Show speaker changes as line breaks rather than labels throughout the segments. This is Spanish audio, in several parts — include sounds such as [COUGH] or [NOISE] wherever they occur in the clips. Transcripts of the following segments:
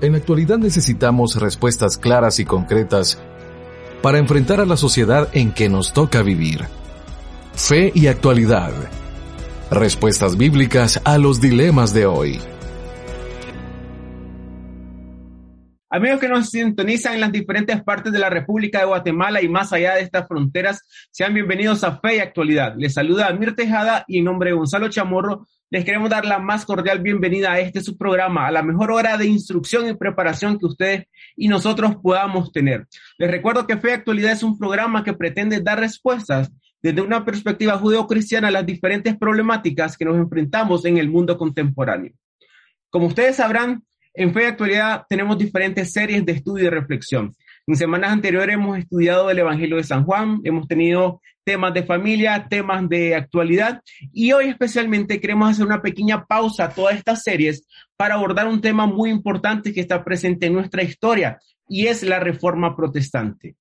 En la actualidad necesitamos respuestas claras y concretas para enfrentar a la sociedad en que nos toca vivir. Fe y actualidad. Respuestas bíblicas a los dilemas de hoy.
Amigos que nos sintonizan en las diferentes partes de la República de Guatemala y más allá de estas fronteras, sean bienvenidos a Fe y Actualidad. Les saluda Mir Tejada y en nombre de Gonzalo Chamorro les queremos dar la más cordial bienvenida a este subprograma, a la mejor hora de instrucción y preparación que ustedes y nosotros podamos tener. Les recuerdo que Fe y Actualidad es un programa que pretende dar respuestas desde una perspectiva judeocristiana a las diferentes problemáticas que nos enfrentamos en el mundo contemporáneo. Como ustedes sabrán, en Fe y Actualidad tenemos diferentes series de estudio y reflexión. En semanas anteriores hemos estudiado el Evangelio de San Juan, hemos tenido temas de familia, temas de actualidad y hoy especialmente queremos hacer una pequeña pausa a todas estas series para abordar un tema muy importante que está presente en nuestra historia y es la reforma protestante.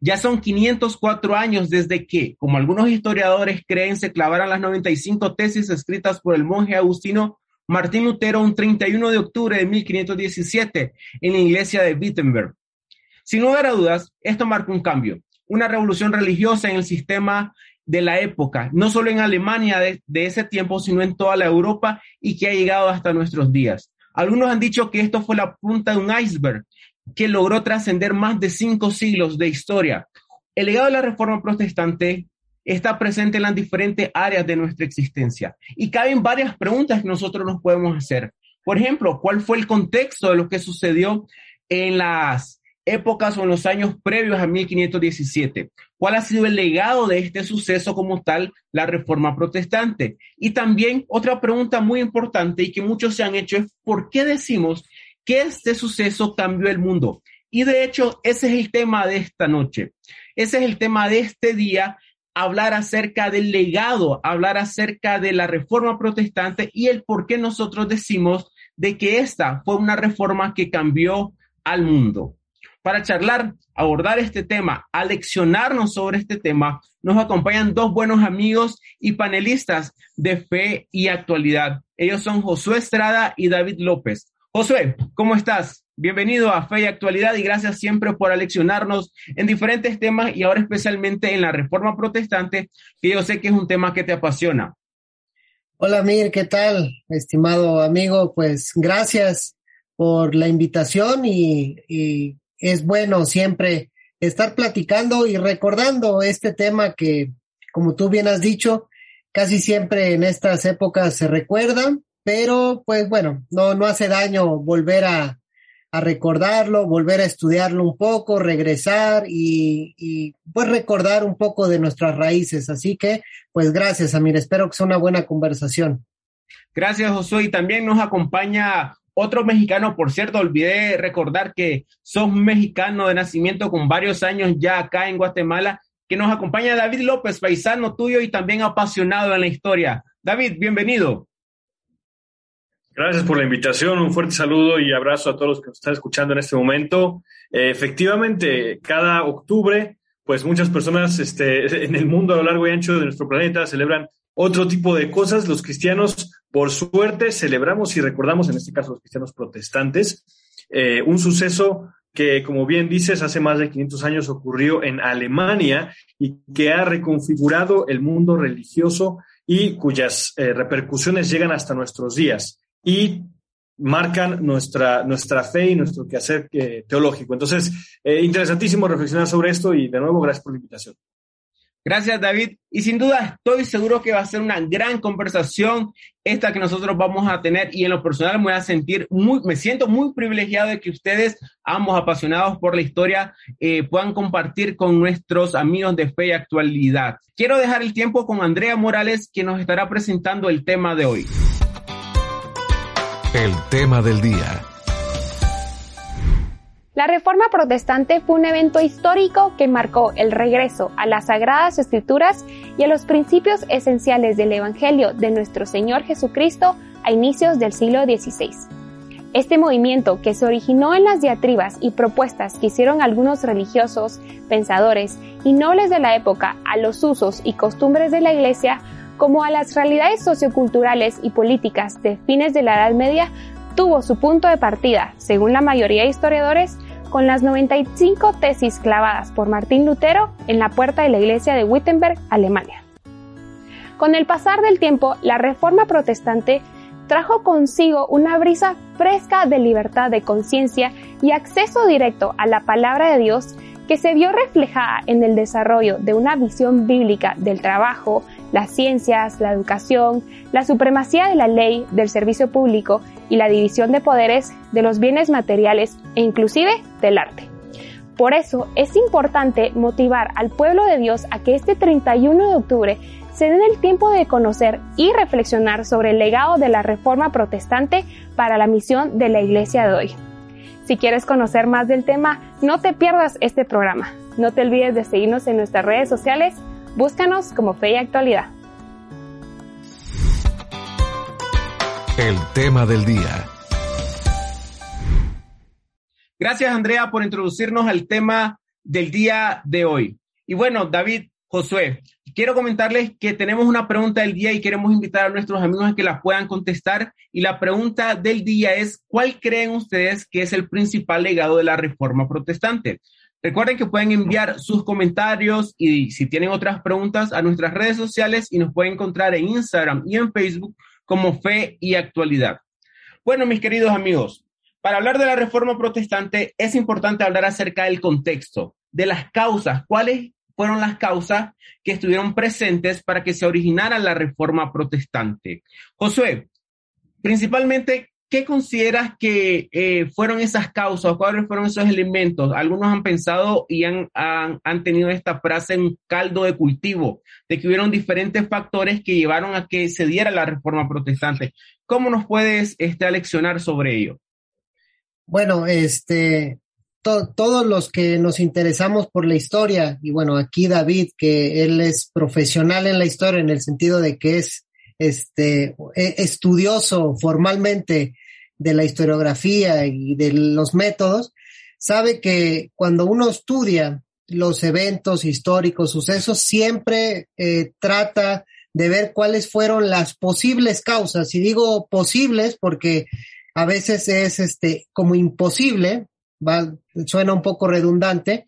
Ya son 504 años desde que, como algunos historiadores creen, se clavaran las 95 tesis escritas por el monje agustino Martín Lutero un 31 de octubre de 1517 en la iglesia de Wittenberg. Sin lugar a dudas, esto marca un cambio, una revolución religiosa en el sistema de la época, no solo en Alemania de, de, ese tiempo, sino en toda la Europa y que ha llegado hasta nuestros días. Algunos han dicho que esto fue la punta de un iceberg que logró trascender más de cinco siglos de historia. El legado de la Reforma Protestante está presente en las diferentes áreas de nuestra existencia. Y caben varias preguntas que nosotros nos podemos hacer. Por ejemplo, ¿cuál fue el contexto de lo que sucedió en las épocas o en los años previos a 1517? ¿Cuál ha sido el legado de este suceso como tal, la reforma protestante? Y también otra pregunta muy importante y que muchos se han hecho es, ¿por qué decimos que este suceso cambió el mundo? Y de hecho, ese es el tema de esta noche. Ese es el tema de este día hablar acerca del legado, hablar acerca de la reforma protestante y el por qué nosotros decimos de que esta fue una reforma que cambió al mundo. Para charlar, abordar este tema, aleccionarnos sobre este tema, nos acompañan dos buenos amigos y panelistas de fe y actualidad. Ellos son Josué Estrada y David López. Josué, ¿cómo estás? Bienvenido a Fe y Actualidad y gracias siempre por aleccionarnos en diferentes temas y ahora especialmente en la reforma protestante, que yo sé que es un tema que te apasiona.
Hola Mir, ¿qué tal? Estimado amigo, pues gracias por la invitación y, y es bueno siempre estar platicando y recordando este tema que, como tú bien has dicho, casi siempre en estas épocas se recuerda, pero pues bueno, no, no hace daño volver a, a recordarlo, volver a estudiarlo un poco, regresar y, pues recordar un poco de nuestras raíces. Así que, pues gracias, Amir. Espero que sea una buena conversación.
Gracias, Josué. Y también nos acompaña otro mexicano, por cierto, olvidé recordar que sos mexicano de nacimiento con varios años ya acá en Guatemala, que nos acompaña David López, paisano tuyo y también apasionado en la historia. David, bienvenido.
Gracias por la invitación, un fuerte saludo y abrazo a todos los que nos están escuchando en este momento. Eh, efectivamente, cada octubre, pues muchas personas este, [LAUGHS] en el mundo a lo largo y ancho de nuestro planeta celebran otro tipo de cosas. Los cristianos, por suerte, celebramos y recordamos, en este caso los cristianos protestantes, eh, un suceso que, como bien dices, hace más de 500 años ocurrió en Alemania y que ha reconfigurado el mundo religioso y cuyas eh, repercusiones llegan hasta nuestros días y marcan nuestra, nuestra fe y nuestro quehacer eh, teológico. Entonces, eh, interesantísimo reflexionar sobre esto y de nuevo, gracias por la invitación.
Gracias, David. Y sin duda estoy seguro que va a ser una gran conversación esta que nosotros vamos a tener y en lo personal me voy a sentir muy, me siento muy privilegiado de que ustedes, ambos apasionados por la historia, eh, puedan compartir con nuestros amigos de fe y actualidad. Quiero dejar el tiempo con Andrea Morales, que nos estará presentando el tema de hoy.
El tema del día.
La Reforma Protestante fue un evento histórico que marcó el regreso a las Sagradas Escrituras y a los principios esenciales del Evangelio de nuestro Señor Jesucristo a inicios del siglo XVI. Este movimiento, que se originó en las diatribas y propuestas que hicieron algunos religiosos, pensadores y nobles de la época a los usos y costumbres de la Iglesia, como a las realidades socioculturales y políticas de fines de la Edad Media, tuvo su punto de partida, según la mayoría de historiadores, con las 95 tesis clavadas por Martín Lutero en la puerta de la iglesia de Wittenberg, Alemania. Con el pasar del tiempo, la reforma protestante trajo consigo una brisa fresca de libertad de conciencia y acceso directo a la palabra de Dios que se vio reflejada en el desarrollo de una visión bíblica del trabajo, las ciencias, la educación, la supremacía de la ley, del servicio público y la división de poderes de los bienes materiales e inclusive del arte. Por eso es importante motivar al pueblo de Dios a que este 31 de octubre se den el tiempo de conocer y reflexionar sobre el legado de la Reforma Protestante para la misión de la Iglesia de hoy. Si quieres conocer más del tema, no te pierdas este programa. No te olvides de seguirnos en nuestras redes sociales. Búscanos como Fe y Actualidad.
El tema del día.
Gracias, Andrea, por introducirnos al tema del día de hoy. Y bueno, David, Josué, quiero comentarles que tenemos una pregunta del día y queremos invitar a nuestros amigos a que la puedan contestar. Y la pregunta del día es, ¿cuál creen ustedes que es el principal legado de la Reforma Protestante? Recuerden que pueden enviar sus comentarios y si tienen otras preguntas a nuestras redes sociales y nos pueden encontrar en Instagram y en Facebook como Fe y Actualidad. Bueno, mis queridos amigos, para hablar de la Reforma Protestante es importante hablar acerca del contexto, de las causas, cuáles fueron las causas que estuvieron presentes para que se originara la reforma protestante. Josué, principalmente, ¿qué consideras que eh, fueron esas causas? ¿Cuáles fueron esos elementos? Algunos han pensado y han, han, tenido esta frase en caldo de cultivo, de que hubieron diferentes factores que llevaron a que se diera la reforma protestante. ¿Cómo nos puedes este, aleccionar sobre ello?
Bueno, este, todos los que nos interesamos por la historia, y bueno, aquí David, que él es profesional en la historia en el sentido de que es este e, estudioso formalmente de la historiografía y de los métodos, sabe que cuando uno estudia los eventos históricos, sucesos, siempre eh, trata de ver cuáles fueron las posibles causas. Y digo posibles porque a veces es este como imposible va, suena un poco redundante,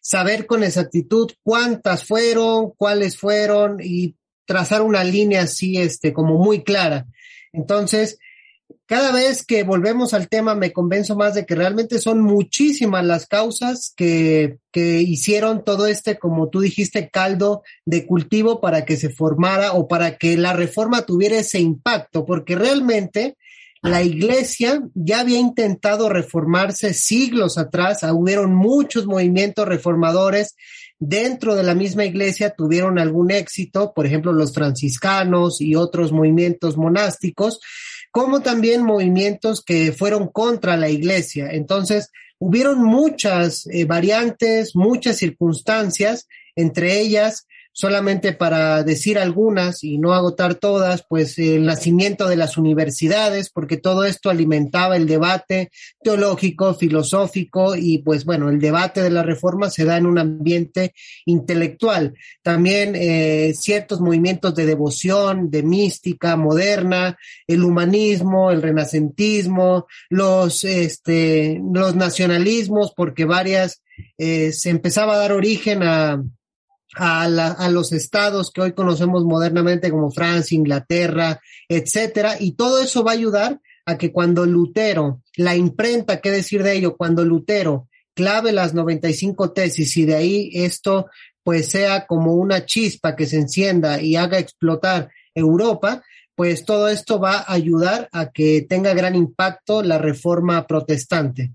saber con exactitud cuántas fueron, cuáles fueron y trazar una línea así, este, como muy clara. Entonces, cada vez que volvemos al tema me convenzo más de que realmente son muchísimas las causas que, que hicieron todo este, como tú dijiste, caldo de cultivo para que se formara o para que la reforma tuviera ese impacto, porque realmente la iglesia ya había intentado reformarse siglos atrás, hubieron muchos movimientos reformadores dentro de la misma iglesia tuvieron algún éxito, por ejemplo, los franciscanos y otros movimientos monásticos, como también movimientos que fueron contra la iglesia. Entonces, hubieron muchas eh, variantes, muchas circunstancias, entre ellas solamente para decir algunas y no agotar todas, pues el nacimiento de las universidades, porque todo esto alimentaba el debate teológico, filosófico y pues bueno, el debate de la reforma se da en un ambiente intelectual. También eh, ciertos movimientos de devoción, de mística moderna, el humanismo, el renacentismo, los, este, los nacionalismos, porque varias eh, se empezaba a dar origen a a, los estados que hoy conocemos modernamente como Francia, Inglaterra, etcétera, y todo eso va a ayudar a que cuando Lutero, la imprenta, qué decir de ello, cuando Lutero clave las 95 tesis y de ahí esto pues sea como una chispa que se encienda y haga explotar Europa, pues todo esto va a ayudar a que tenga gran impacto la reforma protestante.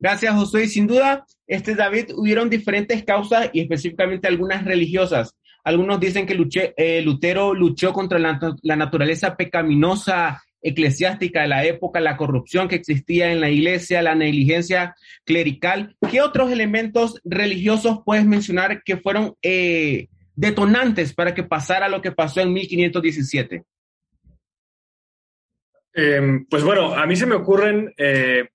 Gracias, Josué. Sin duda, este David, hubieron diferentes causas y específicamente algunas religiosas. Algunos dicen que eh, Lutero luchó contra la, naturaleza pecaminosa eclesiástica de la época, la corrupción que existía en la iglesia, la negligencia clerical. ¿Qué otros elementos religiosos puedes mencionar que fueron eh, detonantes para que pasara lo que pasó en 1517?
Em, pues bueno, a mí se me ocurren eh,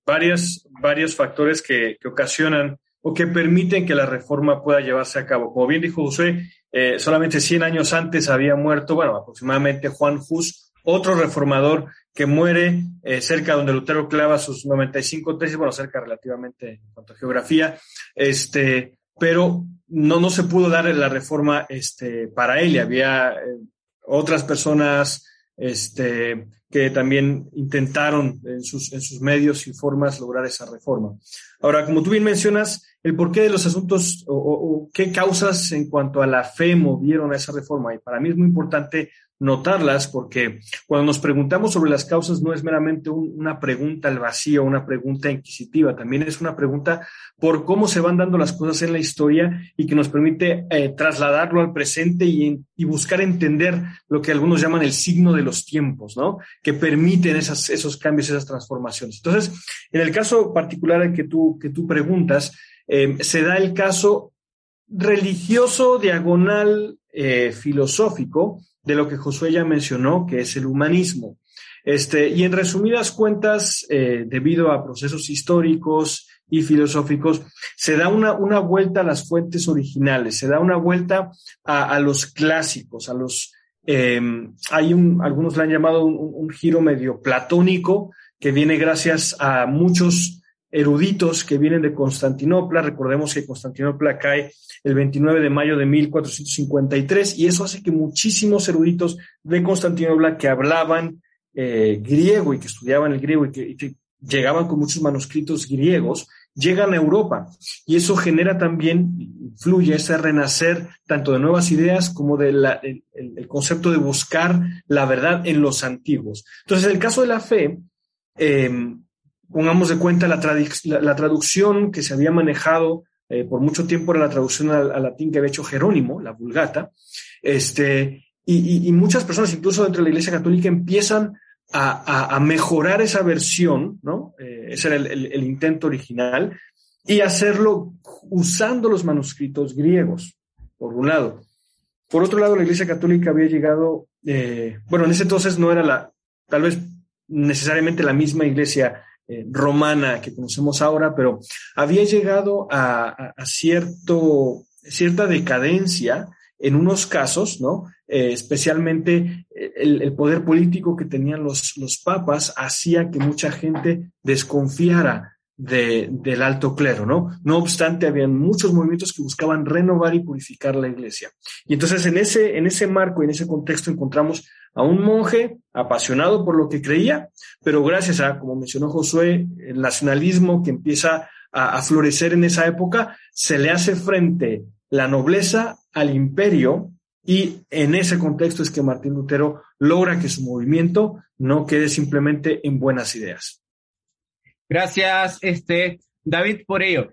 varios, factores que, ocasionan o que permiten que la reforma pueda llevarse a cabo. Como bien dijo José, eh, solamente 100 años antes había muerto, bueno, aproximadamente Juan Hus, otro reformador que muere eh, cerca donde Lutero clava sus 95 tesis, bueno, cerca relativamente en cuanto a geografía, este, pero no, no se pudo dar la reforma este, para él y había otras personas este, que también intentaron en sus, en sus medios y formas lograr esa reforma. Ahora, como tú bien mencionas, el porqué de los asuntos o, o, qué causas en cuanto a la fe movieron a esa reforma, y para mí es muy importante notarlas porque cuando nos preguntamos sobre las causas no es meramente una pregunta al vacío, una pregunta inquisitiva, también es una pregunta por cómo se van dando las cosas en la historia y que nos permite eh, trasladarlo al presente y, buscar entender lo que algunos llaman el signo de los tiempos, ¿no? Que permiten esas, esos cambios, esas transformaciones. Entonces, en el caso particular que tú, que tú preguntas, eh, se da el caso religioso diagonal eh, filosófico de lo que Josué ya mencionó, que es el humanismo. Este, y en resumidas cuentas, eh, debido a procesos históricos y filosóficos, se da una, una vuelta a las fuentes originales, se da una vuelta a, los clásicos, a los, eh, hay un, algunos le han llamado un giro medio platónico, que viene gracias a muchos eruditos que vienen de Constantinopla. Recordemos que Constantinopla cae el 29 de mayo de 1453 y eso hace que muchísimos eruditos de Constantinopla que hablaban eh, griego y que estudiaban el griego y que, llegaban con muchos manuscritos griegos, llegan a Europa y eso genera también, influye ese renacer tanto de nuevas ideas como del de el, concepto de buscar la verdad en los antiguos. Entonces, el caso de la fe, eh, pongamos de cuenta la, la, traducción que se había manejado eh, por mucho tiempo era la traducción al, latín que había hecho Jerónimo, la Vulgata, este, y, muchas personas, incluso dentro de la Iglesia Católica, empiezan a, mejorar esa versión, ¿no? Eh, ese era el, intento original, y hacerlo usando los manuscritos griegos, por un lado. Por otro lado, la Iglesia Católica había llegado, eh, bueno, en ese entonces no era la, tal vez necesariamente la misma iglesia romana que conocemos ahora, pero había llegado a, cierto, cierta decadencia en unos casos, ¿no? Eh, especialmente eh, el, poder político que tenían los, los papas hacía que mucha gente desconfiara de, del alto clero, ¿no? No obstante, habían muchos movimientos que buscaban renovar y purificar la iglesia. Y entonces en ese, en ese marco, en ese contexto, encontramos a un monje apasionado por lo que creía, pero gracias a, como mencionó Josué, el nacionalismo que empieza a, a florecer en esa época, se le hace frente la nobleza al imperio y en ese contexto es que Martín Lutero logra que su movimiento no quede simplemente en buenas ideas.
Gracias, este, David, por ello.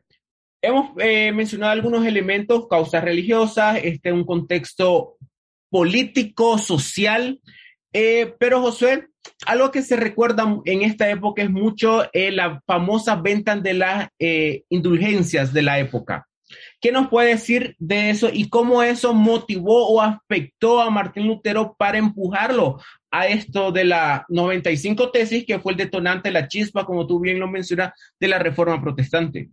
Hemos eh, mencionado algunos elementos, causas religiosas, este, un contexto político, social, eh, pero Josué, algo que se recuerda en esta época es mucho eh, la famosa venta de las indulgencias de la época. ¿Qué nos puede decir de eso y cómo eso motivó o afectó a Martín Lutero para empujarlo a esto de la 95 tesis, que fue el detonante, la chispa, como tú bien lo mencionas, de la reforma protestante?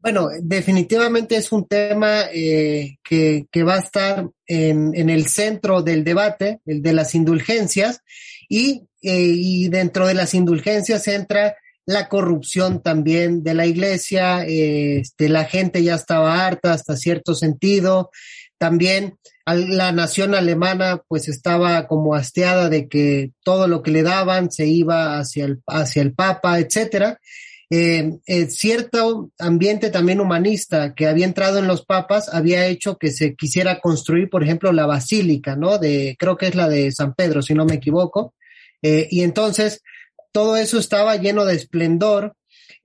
Bueno, definitivamente es un tema eh, que, va a estar en, el centro del debate, el de las indulgencias, y, eh, y dentro de las indulgencias entra la corrupción también de la iglesia, este, la gente ya estaba harta hasta cierto sentido, también la nación alemana pues estaba como hasteada de que todo lo que le daban se iba hacia el, hacia el Papa, etcétera. eh, eh, cierto ambiente también humanista que había entrado en los papas había hecho que se quisiera construir, por ejemplo, la basílica, ¿no? De, creo que es la de San Pedro, si no me equivoco. Eh, y entonces todo eso estaba lleno de esplendor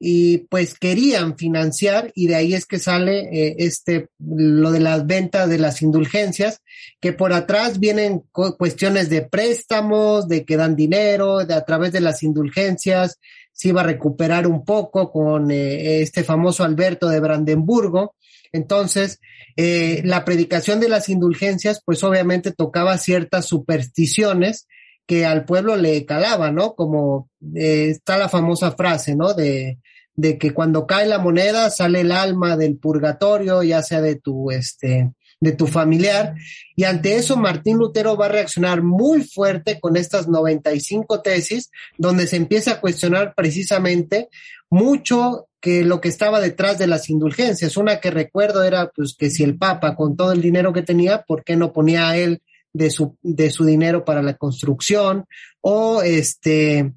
y pues querían financiar y de ahí es que sale eh, este lo de las ventas de las indulgencias que por atrás vienen cuestiones de préstamos de que dan dinero de a través de las indulgencias se iba a recuperar un poco con eh, este famoso Alberto de Brandenburgo entonces eh, la predicación de las indulgencias pues obviamente tocaba ciertas supersticiones que al pueblo le calaba, ¿no? Como está la famosa frase, ¿no? De de que cuando cae la moneda sale el alma del purgatorio, ya sea de tu, este, de tu familiar. Y ante eso, Martín Lutero va a reaccionar muy fuerte con estas 95 tesis, donde se empieza a cuestionar precisamente mucho que lo que estaba detrás de las indulgencias. Una que recuerdo era, pues, que si el Papa, con todo el dinero que tenía, ¿por qué no ponía a él de su, de su dinero para la construcción? O este,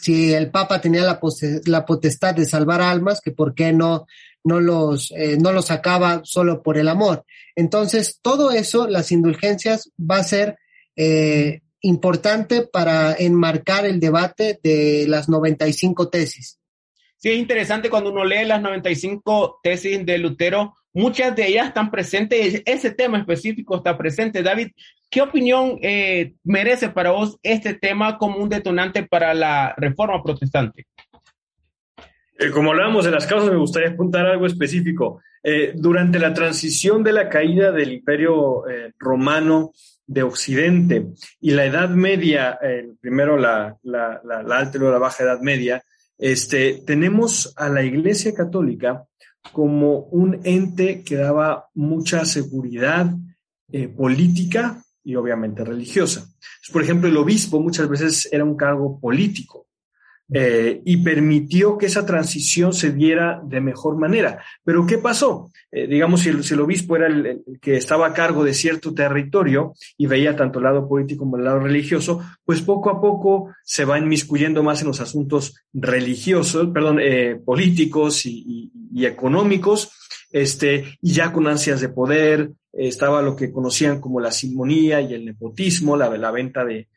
si el Papa tenía la, la potestad de salvar almas, que por qué no, no, los, eh, no los sacaba solo por el amor. Entonces, todo eso, las indulgencias, va a ser eh, importante para enmarcar el debate de las 95 tesis.
Sí, es interesante cuando uno lee las 95 tesis de Lutero, muchas de ellas están presentes, ese tema específico está presente. David, ¿qué opinión eh, merece para vos este tema como un detonante para la reforma protestante?
Eh, como hablábamos de las causas, me gustaría apuntar algo específico. Eh, durante la transición de la caída del imperio romano de Occidente y la Edad Media, primero la, alta y luego la baja Edad Media, este, tenemos a la Iglesia Católica como un ente que daba mucha seguridad política y obviamente religiosa. Por ejemplo, el obispo muchas veces era un cargo político eh, y permitió que esa transición se diera de mejor manera. Pero ¿qué pasó? Eh, digamos, si el, obispo era el, que estaba a cargo de cierto territorio y veía tanto el lado político como el lado religioso, pues poco a poco se va inmiscuyendo más en los asuntos religiosos, perdón, eh, políticos y, económicos, este, y ya con ansias de poder, estaba lo que conocían como la simonía y el nepotismo, la, venta de,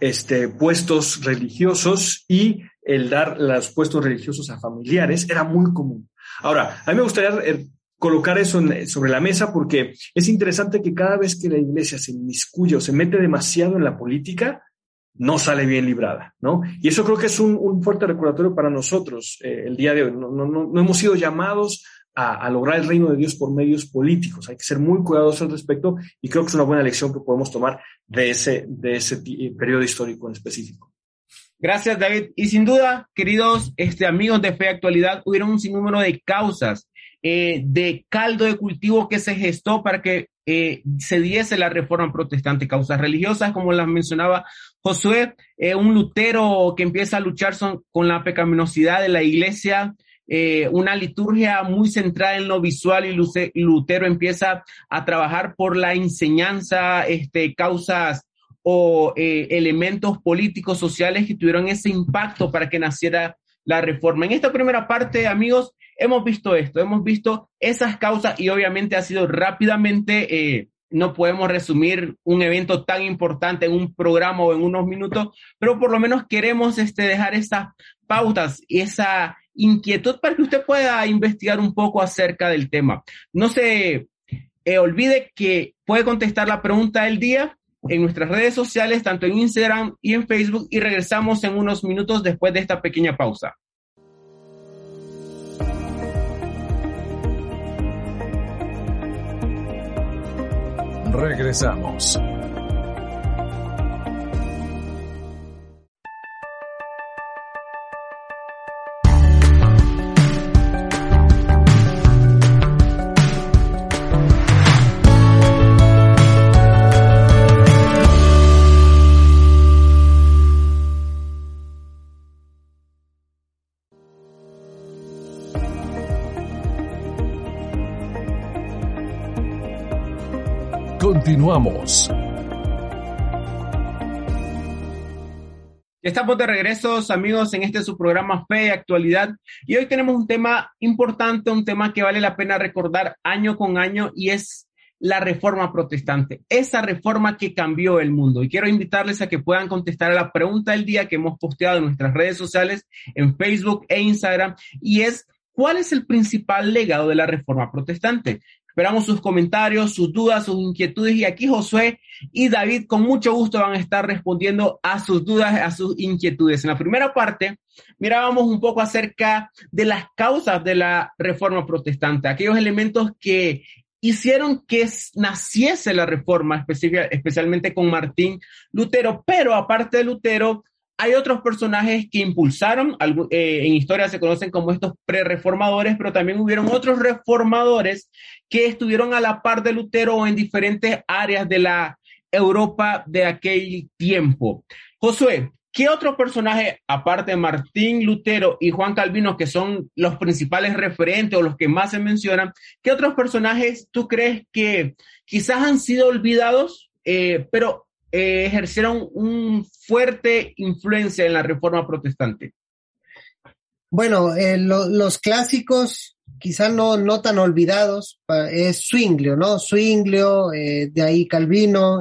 este, puestos religiosos y el dar los puestos religiosos a familiares era muy común. Ahora, a mí me gustaría eh, colocar eso sobre la mesa porque es interesante que cada vez que la iglesia se inmiscuye o se mete demasiado en la política, no sale bien librada, ¿no? Y eso creo que es un, fuerte recordatorio para nosotros eh, el día de hoy. No, hemos sido llamados a, lograr el reino de Dios por medios políticos. Hay que ser muy cuidadosos al respecto y creo que es una buena lección que podemos tomar de ese, de ese eh, periodo histórico en específico.
Gracias, David. Y sin duda, queridos este, amigos de Fe Actualidad, hubieron un sinnúmero de causas, eh, de caldo de cultivo que se gestó para que eh, se diese la reforma protestante. Causas religiosas, como las mencionaba Josué, un Lutero que empieza a luchar con la pecaminosidad de la iglesia, eh, una liturgia muy centrada en lo visual y Lutero empieza a trabajar por la enseñanza, este, causas o eh, elementos políticos, sociales que tuvieron ese impacto para que naciera la reforma. En esta primera parte, amigos, hemos visto esto, hemos visto esas causas y obviamente ha sido rápidamente, eh, no podemos resumir un evento tan importante en un programa o en unos minutos, pero por lo menos queremos este, dejar esas pautas y esa inquietud para que usted pueda investigar un poco acerca del tema. No se eh, olvide que puede contestar la pregunta del día en nuestras redes sociales, tanto en Instagram y en Facebook, y regresamos en unos minutos después de esta pequeña pausa.
Regresamos. Continuamos.
Estamos de regreso, amigos, en este su programa Fe y Actualidad. Y hoy tenemos un tema importante, un tema que vale la pena recordar año con año y es la reforma protestante, esa reforma que cambió el mundo. Y quiero invitarles a que puedan contestar a la pregunta del día que hemos posteado en nuestras redes sociales, en Facebook e Instagram, y es, ¿cuál es el principal legado de la reforma protestante? Esperamos sus comentarios, sus dudas, sus inquietudes y aquí Josué y David con mucho gusto van a estar respondiendo a sus dudas, a sus inquietudes. En la primera parte mirábamos un poco acerca de las causas de la reforma protestante, aquellos elementos que hicieron que naciese la reforma, especialmente con Martín Lutero, pero aparte de Lutero, hay otros personajes que impulsaron, eh, en historia se conocen como estos pre-reformadores, pero también hubieron otros reformadores que estuvieron a la par de Lutero en diferentes áreas de la Europa de aquel tiempo. Josué, ¿qué otros personajes, aparte de Martín Lutero y Juan Calvino, que son los principales referentes o los que más se mencionan, qué otros personajes tú crees que quizás han sido olvidados, eh, pero eh, ejercieron un fuerte influencia en la reforma protestante?
Bueno, eh, los clásicos, quizá no, no tan olvidados, es Zwinglio, ¿no? Zwinglio, eh, de ahí Calvino,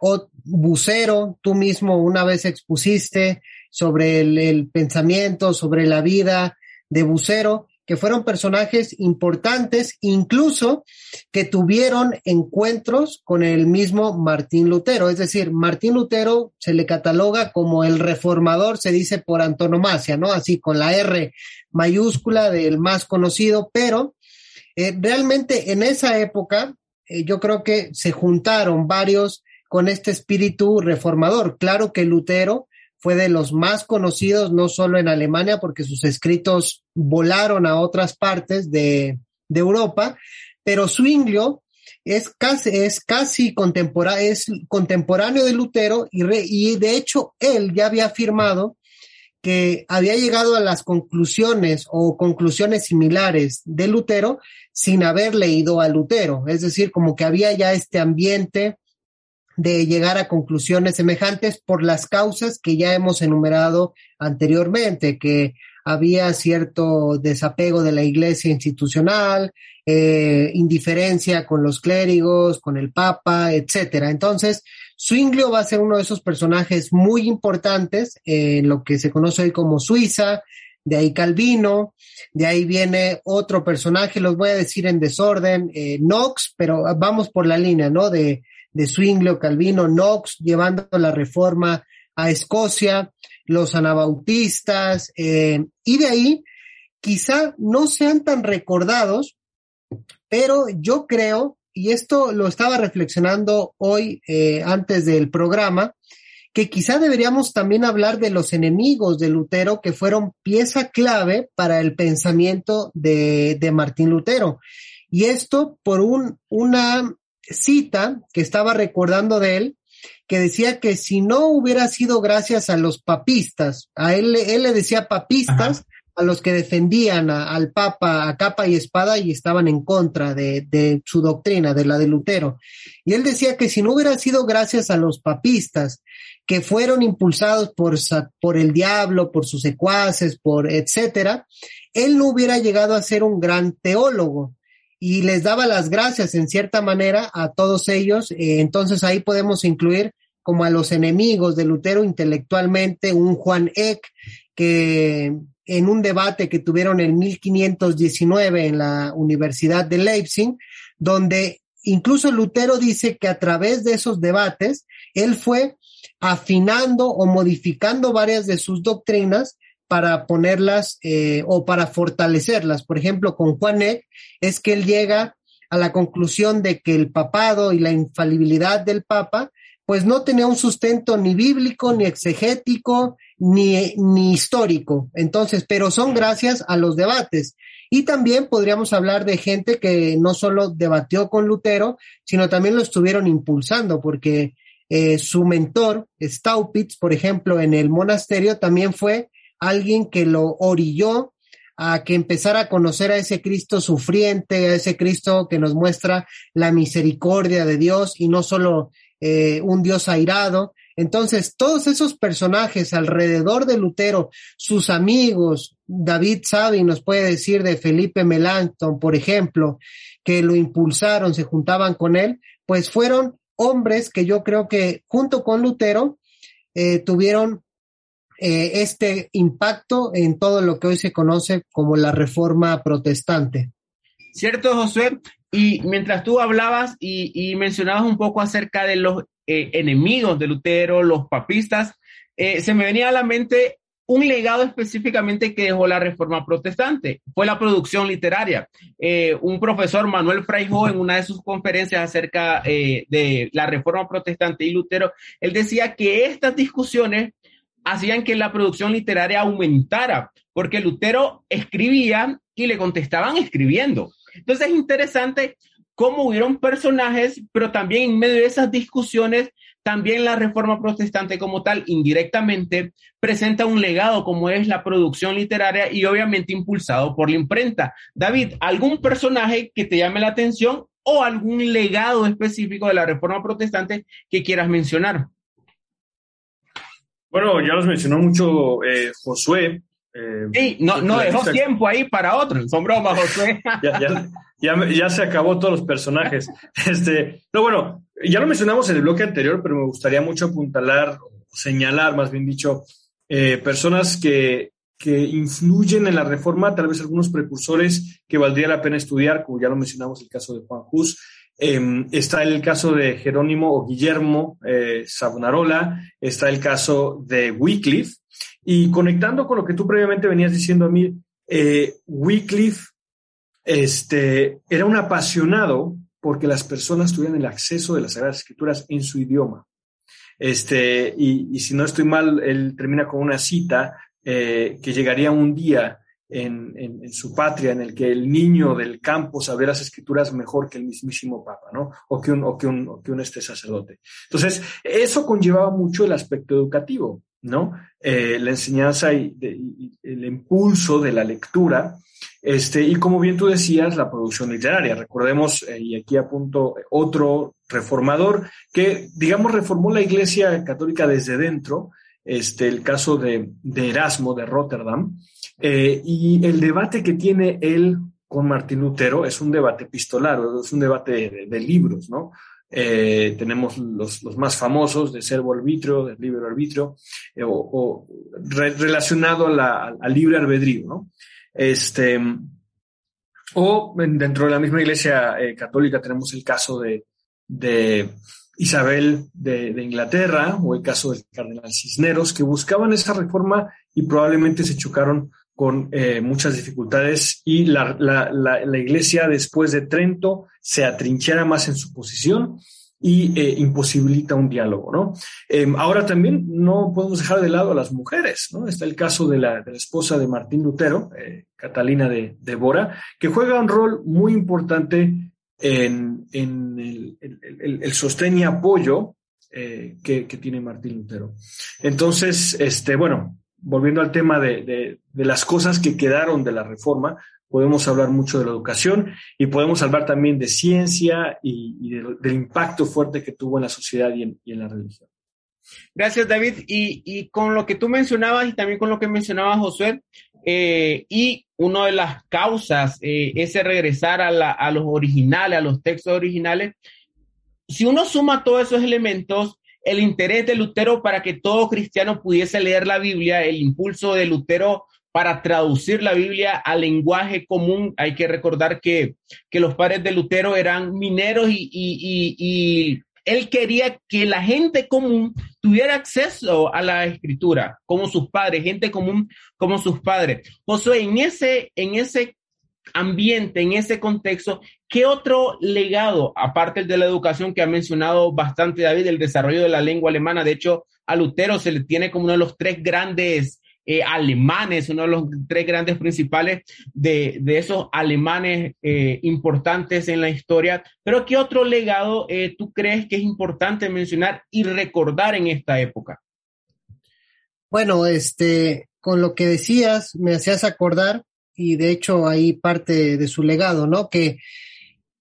o Bucero, tú mismo una vez expusiste sobre el pensamiento, sobre la vida de Bucero que fueron personajes importantes, incluso que tuvieron encuentros con el mismo Martín Lutero. Es decir, Martín Lutero se le cataloga como el reformador, se dice por antonomasia, ¿no? Así con la R mayúscula del más conocido, pero eh, realmente en esa época eh, yo creo que se juntaron varios con este espíritu reformador. Claro que Lutero fue de los más conocidos, no solo en Alemania, porque sus escritos volaron a otras partes de, Europa, pero Zwinglio es casi, es casi contemporáneo, es contemporáneo de Lutero y, y de hecho él ya había afirmado que había llegado a las conclusiones o conclusiones similares de Lutero sin haber leído a Lutero, es decir, como que había ya este ambiente de llegar a conclusiones semejantes por las causas que ya hemos enumerado anteriormente, que había cierto desapego de la iglesia institucional, eh, indiferencia con los clérigos, con el papa, etcétera. Entonces, Zwinglio va a ser uno de esos personajes muy importantes en lo que se conoce hoy como Suiza, de ahí Calvino, de ahí viene otro personaje, los voy a decir en desorden, eh, Knox, pero vamos por la línea, ¿no? De de Zwinglio, Calvino, Knox, llevando la reforma a Escocia, los anabautistas, eh, y de ahí quizá no sean tan recordados, pero yo creo, y esto lo estaba reflexionando hoy eh, antes del programa, que quizá deberíamos también hablar de los enemigos de Lutero que fueron pieza clave para el pensamiento de, de Martín Lutero. Y esto por un, una cita que estaba recordando de él, que decía que si no hubiera sido gracias a los papistas, a él, él le decía papistas, a los que defendían al Papa a capa y espada y estaban en contra de, de, su doctrina, de la de Lutero. Y él decía que si no hubiera sido gracias a los papistas, que fueron impulsados por, por el diablo, por sus secuaces, por etcétera, él no hubiera llegado a ser un gran teólogo y les daba las gracias en cierta manera a todos ellos. Eh, entonces ahí podemos incluir como a los enemigos de Lutero intelectualmente, un Juan Eck, que en un debate que tuvieron en 1519 en la Universidad de Leipzig, donde incluso Lutero dice que a través de esos debates, él fue afinando o modificando varias de sus doctrinas para ponerlas eh, o para fortalecerlas. Por ejemplo, con Juan Eck es que él llega a la conclusión de que el papado y la infalibilidad del papa pues no tenía un sustento ni bíblico, ni exegético, ni, ni histórico. Entonces, pero son gracias a los debates. Y también podríamos hablar de gente que no solo debatió con Lutero, sino también lo estuvieron impulsando, porque eh, su mentor, Staupitz, por ejemplo, en el monasterio, también fue alguien que lo orilló a que empezara a conocer a ese Cristo sufriente, a ese Cristo que nos muestra la misericordia de Dios y no solo eh, un Dios airado. Entonces, todos esos personajes alrededor de Lutero, sus amigos, David Savi nos puede decir de Felipe Melanchthon, por ejemplo, que lo impulsaron, se juntaban con él, pues fueron hombres que yo creo que junto con Lutero eh, tuvieron eh, este impacto en todo lo que hoy se conoce como la reforma protestante.
Cierto, Josué. Y mientras tú hablabas y, mencionabas un poco acerca de los eh, enemigos de Lutero, los papistas, se me venía a la mente un legado específicamente que dejó la reforma protestante. Fue la producción literaria. Eh, un profesor, Manuel Fraijo, en una de sus conferencias acerca eh, de la reforma protestante y Lutero, él decía que estas discusiones hacían que la producción literaria aumentara, porque Lutero escribía y le contestaban escribiendo. Entonces es interesante cómo hubieron personajes, pero también en medio de esas discusiones también la reforma protestante como tal, indirectamente, presenta un legado como es la producción literaria y obviamente impulsado por la imprenta. David, ¿algún personaje que te llame la atención o algún legado específico de la reforma protestante que quieras mencionar?
Bueno, ya los mencionó mucho eh, Josué.
Eh, sí, no, no dejó tiempo ahí para otro. Son bromas, Josué. [LAUGHS]
ya, se acabó todos los personajes. Este, no, bueno, ya lo mencionamos en el bloque anterior, pero me gustaría mucho apuntalar, señalar, más bien dicho, eh, personas que, que influyen en la reforma, tal vez algunos precursores que valdría la pena estudiar, como ya lo mencionamos, el caso de Juan Hus. Em, está el caso de Jerónimo o Guillermo eh, Savonarola, está el caso de Wycliffe, y conectando con lo que tú previamente venías diciendo a mí, eh, Wycliffe este, era un apasionado porque las personas tuvieran el acceso de las Sagradas Escrituras en su idioma. Este, y, si no estoy mal, él termina con una cita eh, que llegaría un día en, su patria en el que el niño del campo sabe las escrituras mejor que el mismísimo papa, ¿no? O que un, o que un, o que un este sacerdote. Entonces, eso conllevaba mucho el aspecto educativo, ¿no? Eh, la enseñanza y, y, el impulso de la lectura este, y como bien tú decías, la producción literaria. Recordemos, eh, y aquí apunto otro reformador que, digamos, reformó la Iglesia Católica desde dentro, este, el caso de, Erasmo de Rotterdam, eh, y el debate que tiene él con Martín Lutero es un debate epistolario, es un debate de, libros, ¿no? Eh, tenemos los, más famosos de Servo Arbitrio, del Libre Arbitrio, o, relacionado al libre albedrío, ¿no? Este, o dentro de la misma iglesia eh, católica tenemos el caso de, Isabel de, Inglaterra o el caso del cardenal Cisneros, que buscaban esa reforma y probablemente se chocaron con eh, muchas dificultades y la, la, iglesia después de Trento se atrinchera más en su posición y eh, imposibilita un diálogo, ¿no? Em, ahora también no podemos dejar de lado a las mujeres, ¿no? Está el caso de la, de la esposa de Martín Lutero, eh, Catalina de, de, Bora, que juega un rol muy importante en, en el, el, sostén y apoyo eh, que, que, tiene Martín Lutero. Entonces, este, bueno, volviendo al tema de, de, las cosas que quedaron de la reforma, podemos hablar mucho de la educación y podemos hablar también de ciencia y, del impacto fuerte que tuvo en la sociedad y en, la religión.
Gracias, David. Y, con lo que tú mencionabas y también con lo que mencionaba Josué, eh, y una de las causas, eh, ese regresar a, a los originales, a los textos originales, si uno suma todos esos elementos, el interés de Lutero para que todo cristiano pudiese leer la Biblia, el impulso de Lutero para traducir la Biblia al lenguaje común. Hay que recordar que, los padres de Lutero eran mineros y, él quería que la gente común tuviera acceso a la escritura, como sus padres, gente común como sus padres. Josué, en ese, en ese ambiente, en ese contexto, ¿qué otro legado, aparte de la educación que ha mencionado bastante David, el desarrollo de la lengua alemana? De hecho, a Lutero se le tiene como uno de los tres grandes eh, alemanes, uno de los tres grandes principales de, esos alemanes eh, importantes en la historia. Pero ¿qué otro legado eh, tú crees que es importante mencionar y recordar en esta época?
Bueno, este, con lo que decías, me hacías acordar, y de hecho ahí parte de su legado, ¿no? Que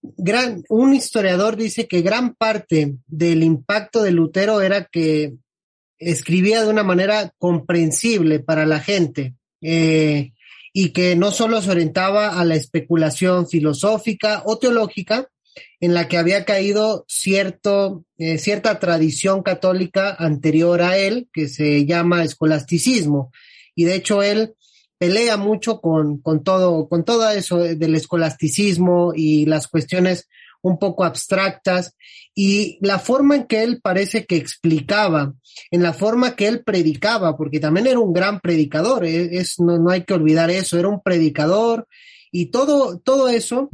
gran, un historiador dice que gran parte del impacto de Lutero era que escribía de una manera comprensible para la gente eh, y que no solo se orientaba a la especulación filosófica o teológica, en la que había caído cierto, eh, cierta tradición católica anterior a él, que se llama escolasticismo. Y de hecho él pelea mucho con, con, todo, con todo eso del escolasticismo y las cuestiones un poco abstractas y la forma en que él parece que explicaba, en la forma que él predicaba, porque también era un gran predicador, eh, es, no, no hay que olvidar eso, era un predicador y todo, todo eso,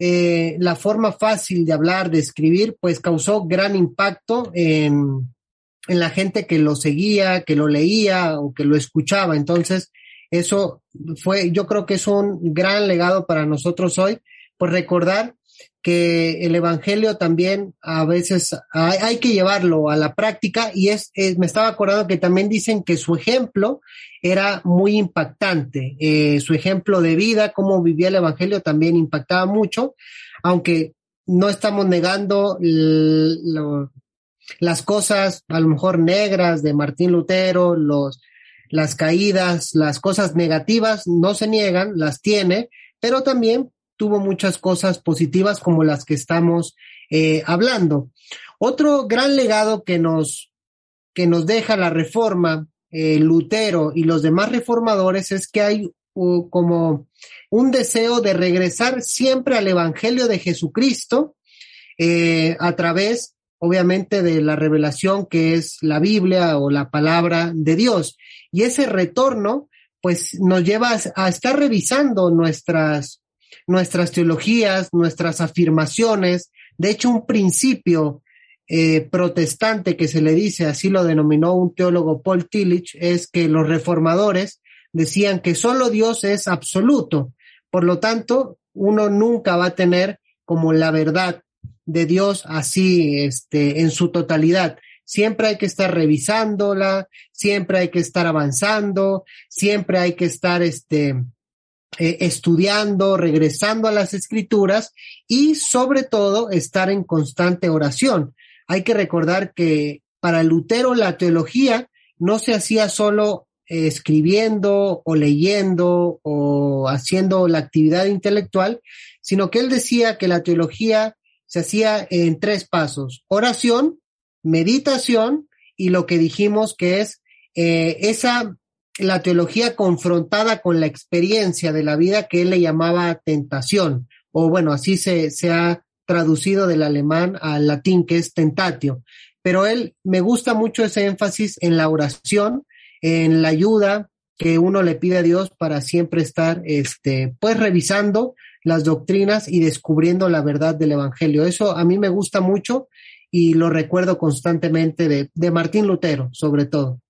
eh, la forma fácil de hablar, de escribir, pues causó gran impacto en, en la gente que lo seguía, que lo leía o que lo escuchaba. Entonces, eso fue, yo creo que es un gran legado para nosotros hoy, por recordar que el Evangelio también a veces hay, que llevarlo a la práctica y es, me estaba acordando que también dicen que su ejemplo era muy impactante, eh, su ejemplo de vida, cómo vivía el Evangelio también impactaba mucho, aunque no estamos negando las cosas a lo mejor negras de Martín Lutero, los, las caídas, las cosas negativas no se niegan, las tiene, pero también tuvo muchas cosas positivas como las que estamos eh, hablando. Otro gran legado que nos, que nos deja la reforma, eh, Lutero y los demás reformadores es que hay como un deseo de regresar siempre al Evangelio de Jesucristo eh, a través, obviamente, de la revelación que es la Biblia o la palabra de Dios. Y ese retorno, pues, nos lleva a estar revisando nuestras, nuestras teologías, nuestras afirmaciones. De hecho, un principio eh, protestante que se le dice, así lo denominó un teólogo Paul Tillich, es que los reformadores decían que solo Dios es absoluto. Por lo tanto, uno nunca va a tener como la verdad de Dios así, este, en su totalidad. Siempre hay que estar revisándola, siempre hay que estar avanzando, siempre hay que estar, este, eh, estudiando, regresando a las escrituras y sobre todo estar en constante oración. Hay que recordar que para Lutero la teología no se hacía solo eh, escribiendo o leyendo o haciendo la actividad intelectual, sino que él decía que la teología se hacía en tres pasos, oración, meditación y lo que dijimos que es eh, esa la teología confrontada con la experiencia de la vida que él le llamaba tentación, o bueno, así se, se ha traducido del alemán al latín, que es tentatio. Pero él me gusta mucho ese énfasis en la oración, en la ayuda que uno le pide a Dios para siempre estar, este, pues revisando las doctrinas y descubriendo la verdad del Evangelio. Eso a mí me gusta mucho y lo recuerdo constantemente de, de Martín Lutero, sobre todo.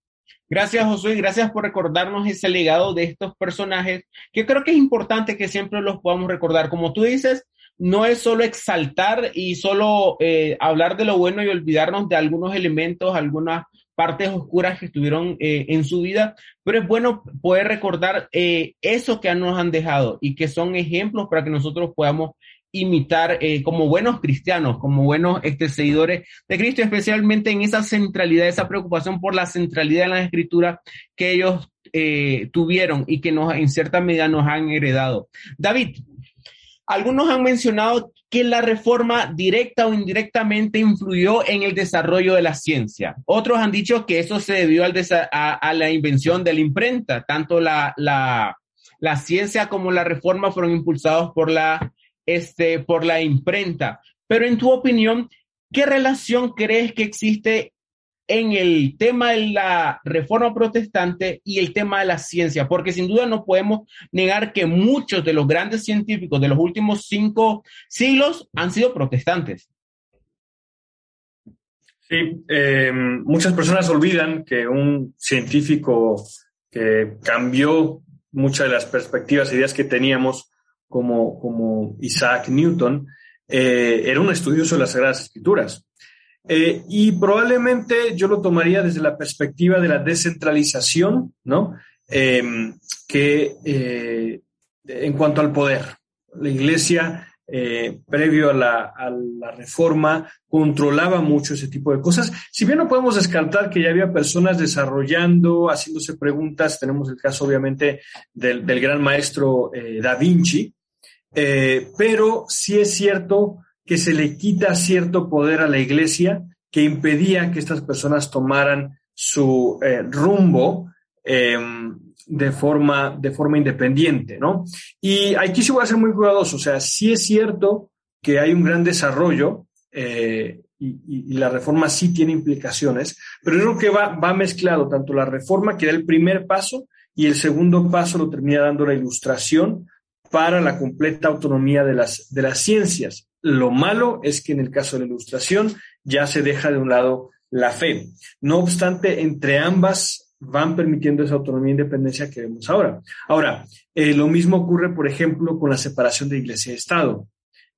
Gracias, Josué, gracias por recordarnos ese legado de estos personajes, que creo que es importante que siempre los podamos recordar. Como tú dices, no es solo exaltar y solo eh, hablar de lo bueno y olvidarnos de algunos elementos, algunas partes oscuras que estuvieron eh, en su vida, pero es bueno poder recordar eh, eso que nos han dejado y que son ejemplos para que nosotros podamos imitar eh, como buenos cristianos, como buenos este, seguidores de Cristo, especialmente en esa centralidad, esa preocupación por la centralidad de la escritura que ellos eh, tuvieron y que nos, en cierta medida nos han heredado. David, algunos han mencionado que la reforma directa o indirectamente influyó en el desarrollo de la ciencia. Otros han dicho que eso se debió al a, a, la invención de la imprenta. Tanto la, la, la ciencia como la reforma fueron impulsados por la este, por la imprenta. Pero en tu opinión, ¿qué relación crees que existe en el tema de la reforma protestante y el tema de la ciencia? Porque sin duda no podemos negar que muchos de los grandes científicos de los últimos cinco siglos han sido protestantes.
Sí, eh, muchas personas olvidan que un científico que cambió muchas de las perspectivas e ideas que teníamos como, como Isaac Newton, eh, era un estudioso de las Sagradas Escrituras. Eh, y probablemente yo lo tomaría desde la perspectiva de la descentralización, ¿no? Em, que eh, en cuanto al poder, la iglesia eh, previo a la, reforma controlaba mucho ese tipo de cosas. Si bien no podemos descartar que ya había personas desarrollando, haciéndose preguntas, tenemos el caso obviamente del, gran maestro Da Vinci, eh, pero sí es cierto que se le quita cierto poder a la iglesia que impedía que estas personas tomaran su rumbo em, de forma, de forma independiente, ¿no? Y aquí sí voy a ser muy cuidadoso, o sea, sí es cierto que hay un gran desarrollo eh, y, la reforma sí tiene implicaciones, pero creo que va, va mezclado tanto la reforma que da el primer paso y el segundo paso lo termina dando la ilustración para la completa autonomía de las, de las ciencias. Lo malo es que en el caso de la ilustración ya se deja de un lado la fe. No obstante, entre ambas van permitiendo esa autonomía e independencia que vemos ahora. Ahora, eh, lo mismo ocurre, por ejemplo, con la separación de iglesia y Estado.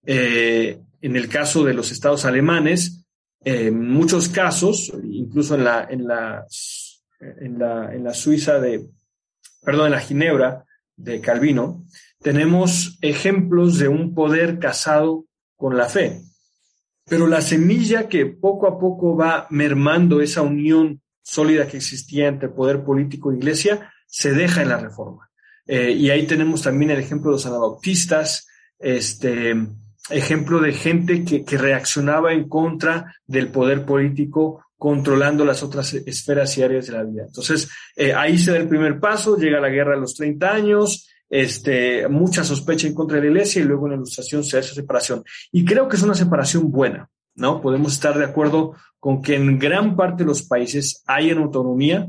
Eh, en el caso de los estados alemanes, en muchos casos, incluso en la, en la, en la, en la Suiza de, perdón, en la Ginebra de Calvino, tenemos ejemplos de un poder casado con la fe. Pero la semilla que poco a poco va mermando esa unión sólida que existía entre poder político e iglesia se deja en la reforma. Eh, y ahí tenemos también el ejemplo de los anabautistas, este ejemplo de gente que, que, reaccionaba en contra del poder político controlando las otras esferas y áreas de la vida. Entonces, eh, ahí se da el primer paso, llega la guerra a los 30 años, este, mucha sospecha en contra de la iglesia y luego en la ilustración se esa separación. Y creo que es una separación buena, ¿no? Podemos estar de acuerdo con que en gran parte de los países hay en autonomía,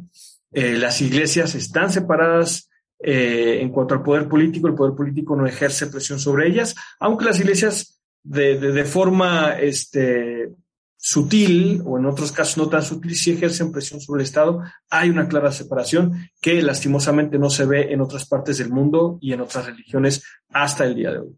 eh, las iglesias están separadas eh, en cuanto al poder político, el poder político no ejerce presión sobre ellas, aunque las iglesias de, de, forma este, sutil o en otros casos no tan sutil sí ejercen presión sobre el Estado, hay una clara separación que lastimosamente no se ve en otras partes del mundo y en otras religiones hasta el día de hoy.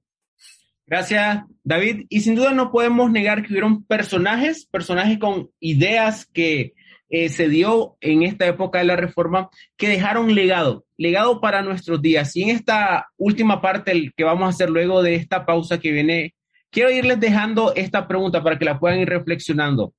Gracias, David. Y sin duda no podemos negar que hubieron personajes, personajes con ideas que eh, se dio en esta época de la reforma que dejaron legado, legado para nuestros días. Y en esta última parte que vamos a hacer luego de esta pausa que viene, quiero irles dejando esta pregunta para que la puedan ir reflexionando.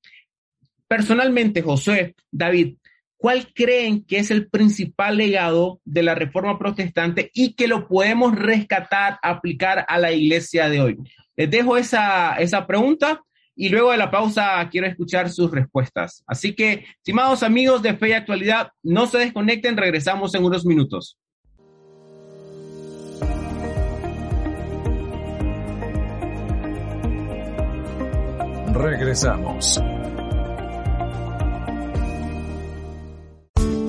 Personalmente, José, David, ¿Cuál creen que es el principal legado de la reforma protestante y que lo podemos rescatar, aplicar a la iglesia de hoy? Les dejo esa, esa pregunta y luego de la pausa quiero escuchar sus respuestas. Así que, estimados amigos de Fe y Actualidad, no se desconecten, regresamos en unos minutos.
Regresamos.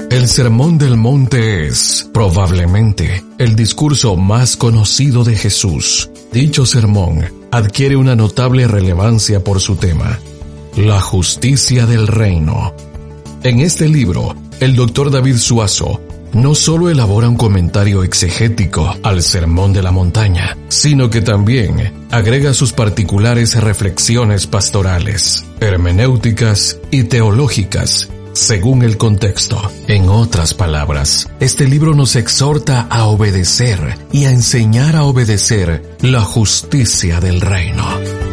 El Sermón del Monte es, probablemente, el discurso más conocido de Jesús. Dicho sermón adquiere una notable relevancia por su tema, la justicia del reino. En este libro, el doctor David Suazo no solo elabora un comentario exegético al Sermón de la Montaña, sino que también agrega sus particulares reflexiones pastorales, hermenéuticas y teológicas según el contexto. En otras palabras, este libro nos exhorta a obedecer y a enseñar a obedecer la justicia del reino.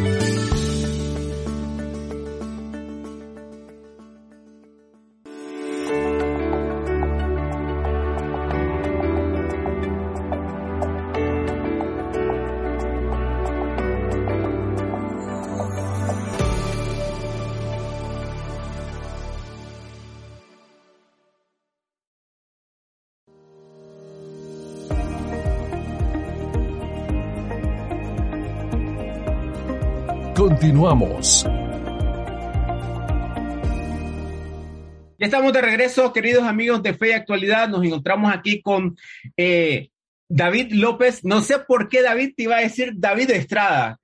Continuamos.
Ya estamos de regreso, queridos amigos de Fe y Actualidad. Nos encontramos aquí con eh, David López, no sé por qué David te iba a decir David Estrada.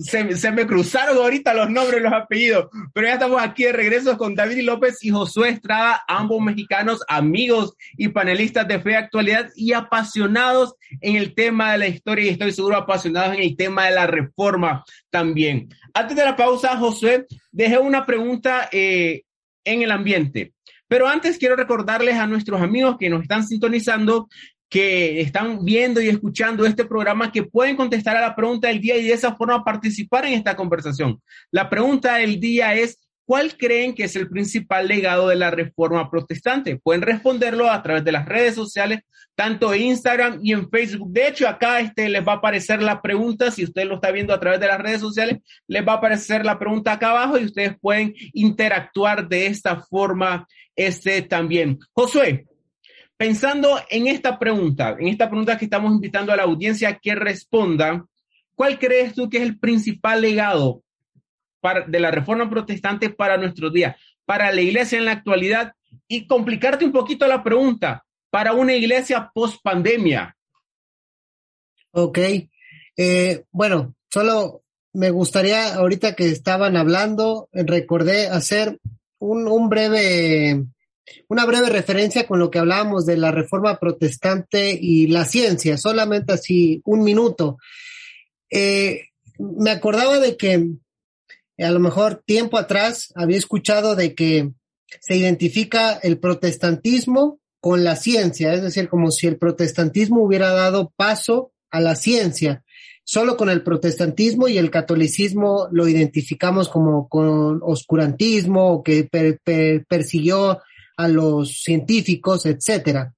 se, me cruzaron ahorita los nombres, los apellidos, pero ya estamos aquí de regreso con David López y Josué Estrada, ambos mexicanos, amigos y panelistas de fe actualidad y apasionados en el tema de la historia y estoy seguro apasionados en el tema de la reforma también. Antes de la pausa, Josué, dejé una pregunta eh, en el ambiente. Pero antes quiero recordarles a nuestros amigos que nos están sintonizando que están viendo y escuchando este programa que pueden contestar a la pregunta del día y de esa forma participar en esta conversación. La pregunta del día es, ¿cuál creen que es el principal legado de la reforma protestante? Pueden responderlo a través de las redes sociales, tanto en Instagram y en Facebook. De hecho, acá este, les va a aparecer la pregunta, si usted lo está viendo a través de las redes sociales, les va a aparecer la pregunta acá abajo y ustedes pueden interactuar de esta forma este también. Josué, Pensando en esta pregunta, en esta pregunta que estamos invitando a la audiencia que responda, ¿cuál crees tú que es el principal legado de la reforma protestante para nuestros días, para la iglesia en la actualidad? Y complicarte un poquito la pregunta, para una iglesia post pandemia.
Ok, eh, bueno, solo me gustaría, ahorita que estaban hablando, recordé hacer un, un breve una breve referencia con lo que hablábamos de la reforma protestante y la ciencia, solamente así un minuto. Eh, me acordaba de que a lo mejor tiempo atrás había escuchado de que se identifica el protestantismo con la ciencia, es decir, como si el protestantismo hubiera dado paso a la ciencia. Solo con el protestantismo y el catolicismo lo identificamos como con oscurantismo, que persiguió a los científicos, etcétera.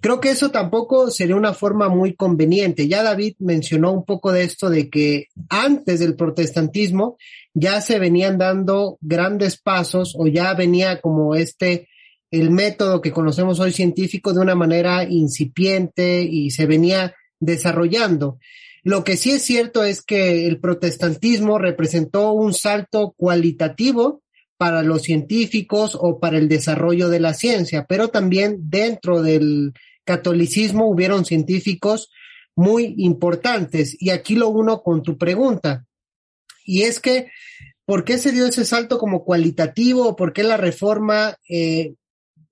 Creo que eso tampoco sería una forma muy conveniente. Ya David mencionó un poco de esto de que antes del protestantismo ya se venían dando grandes pasos o ya venía como este el método que conocemos hoy científico de una manera incipiente y se venía desarrollando. Lo que sí es cierto es que el protestantismo representó un salto cualitativo para los científicos o para el desarrollo de la ciencia, pero también dentro del catolicismo hubieron científicos muy importantes. Y aquí lo uno con tu pregunta. Y es que, ¿por qué se dio ese salto como cualitativo? ¿Por qué la reforma eh,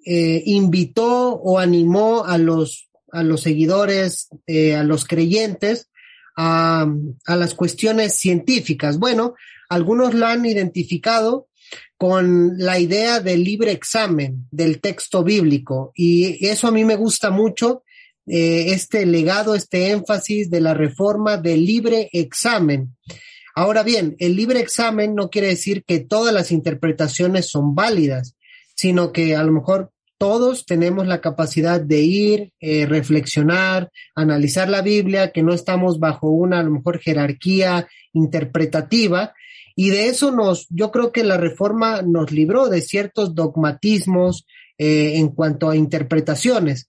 eh, invitó o animó a los, a los seguidores, eh, a los creyentes, a, a las cuestiones científicas? Bueno, algunos lo han identificado con la idea del libre examen del texto bíblico. Y eso a mí me gusta mucho, eh, este legado, este énfasis de la reforma del libre examen. Ahora bien, el libre examen no quiere decir que todas las interpretaciones son válidas, sino que a lo mejor todos tenemos la capacidad de ir, eh, reflexionar, analizar la Biblia, que no estamos bajo una a lo mejor jerarquía interpretativa, y de eso nos, yo creo que la reforma nos libró de ciertos dogmatismos eh, en cuanto a interpretaciones.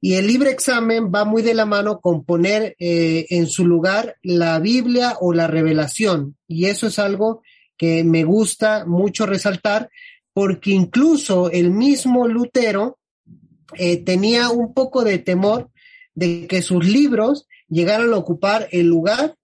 Y el libre examen va muy de la mano con poner eh, en su lugar la Biblia o la revelación. Y eso es algo que me gusta mucho resaltar, porque incluso el mismo Lutero eh, tenía un poco de temor de que sus libros llegaran a ocupar el lugar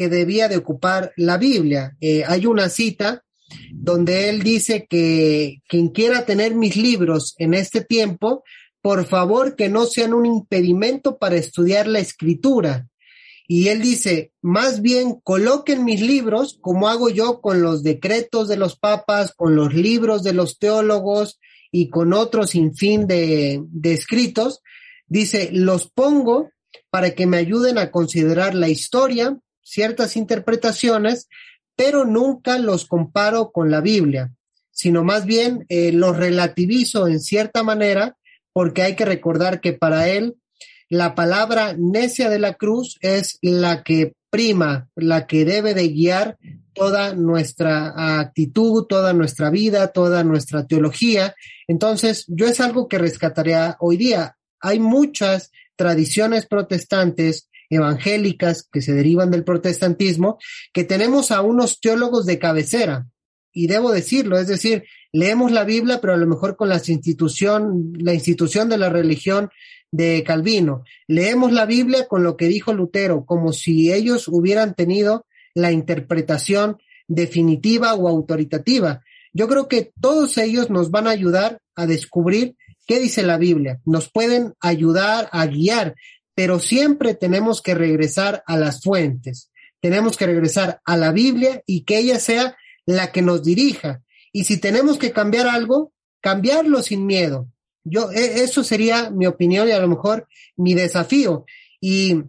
que debía de ocupar la Biblia. Eh, hay una cita donde él dice que quien quiera tener mis libros en este tiempo, por favor que no sean un impedimento para estudiar la escritura. Y él dice, más bien coloquen mis libros como hago yo con los decretos de los papas, con los libros de los teólogos y con otros sinfín de, de escritos. Dice, los pongo para que me ayuden a considerar la historia, ciertas interpretaciones, pero nunca los comparo con la Biblia, sino más bien eh, los relativizo en cierta manera, porque hay que recordar que para él la palabra necia de la cruz es la que prima, la que debe de guiar toda nuestra actitud, toda nuestra vida, toda nuestra teología. Entonces, yo es algo que rescataría hoy día. Hay muchas tradiciones protestantes evangélicas que se derivan del protestantismo, que tenemos a unos teólogos de cabecera. Y debo decirlo, es decir, leemos la Biblia, pero a lo mejor con la institución, la institución de la religión de Calvino. Leemos la Biblia con lo que dijo Lutero, como si ellos hubieran tenido la interpretación definitiva o autoritativa. Yo creo que todos ellos nos van a ayudar a descubrir qué dice la Biblia, nos pueden ayudar a guiar, pero siempre tenemos que regresar a las fuentes, tenemos que regresar a la Biblia y que ella sea la que nos dirija. Y si tenemos que cambiar algo, cambiarlo sin miedo. yo, e, eso sería mi opinión y a lo mejor mi desafío. Y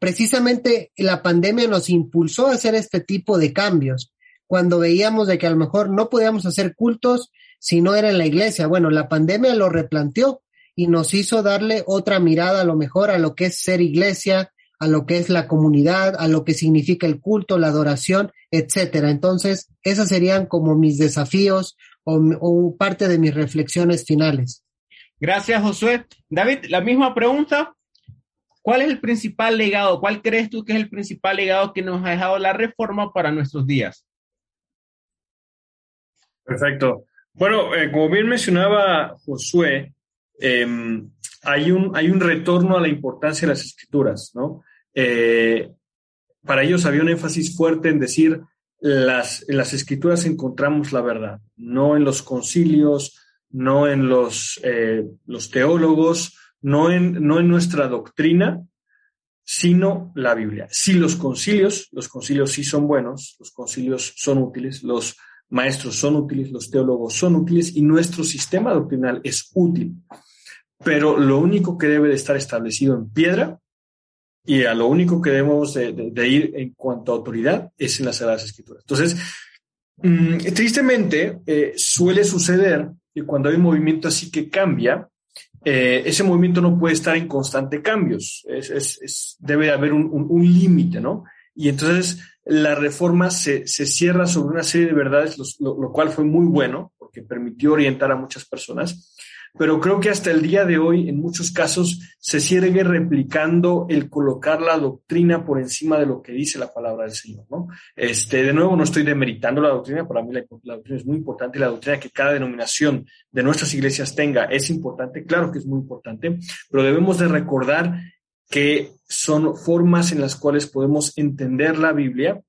precisamente la pandemia nos impulsó a hacer este tipo de cambios. Cuando veíamos de que a lo mejor no podíamos hacer cultos si no era en la iglesia. Bueno, la pandemia lo replanteó y nos hizo darle otra mirada a lo mejor a lo que es ser iglesia, a lo que es la comunidad, a lo que significa el culto, la adoración, etcétera. Entonces, esos serían como mis desafíos o, parte de mis reflexiones finales.
Gracias, Josué. David, la misma pregunta. ¿Cuál es el principal legado? ¿Cuál crees tú que es el principal legado que nos ha dejado la reforma para nuestros días?
Perfecto. Bueno, eh, como bien mencionaba Josué, em, hay, un, hay un retorno a la importancia de las escrituras, ¿no? Eh, para ellos había un énfasis fuerte en decir, las, en las escrituras encontramos la verdad, no en los concilios, no en los, eh, los teólogos, no en, no en nuestra doctrina, sino la Biblia. Si los concilios, los concilios sí son buenos, los concilios son útiles, los maestros son útiles, los teólogos son útiles y nuestro sistema doctrinal es útil. Pero lo único que debe de estar establecido en piedra y a lo único que debemos de, ir en cuanto a autoridad es en las Sagradas Escrituras. Entonces, mm, tristemente, eh, suele suceder que cuando hay un movimiento así que cambia, eh, ese movimiento no puede estar en constante cambios. Es, debe haber un, límite, ¿no? Y entonces la reforma se, cierra sobre una serie de verdades, lo, cual fue muy bueno, porque permitió orientar a muchas personas pero creo que hasta el día de hoy, en muchos casos, se sigue replicando el colocar la doctrina por encima de lo que dice la palabra del Señor, ¿no? Este, de nuevo, no estoy demeritando la doctrina, para mí la, doctrina es muy importante la doctrina que cada denominación de nuestras iglesias tenga es importante, claro que es muy importante, pero debemos de recordar que son formas en las cuales podemos entender la Biblia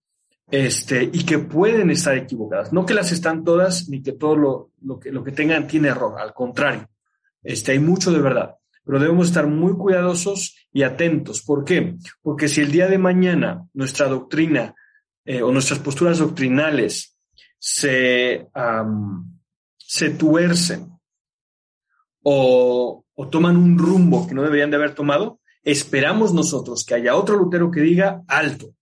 este, y que pueden estar equivocadas. No que las están todas, ni que todo lo que tengan tiene error, al contrario, este, hay mucho de verdad, pero debemos estar muy cuidadosos y atentos. ¿Por qué? Porque si el día de mañana nuestra doctrina eh, o nuestras posturas doctrinales se, se tuercen o, o toman un rumbo que no deberían de haber tomado, esperamos nosotros que haya otro Lutero que diga alto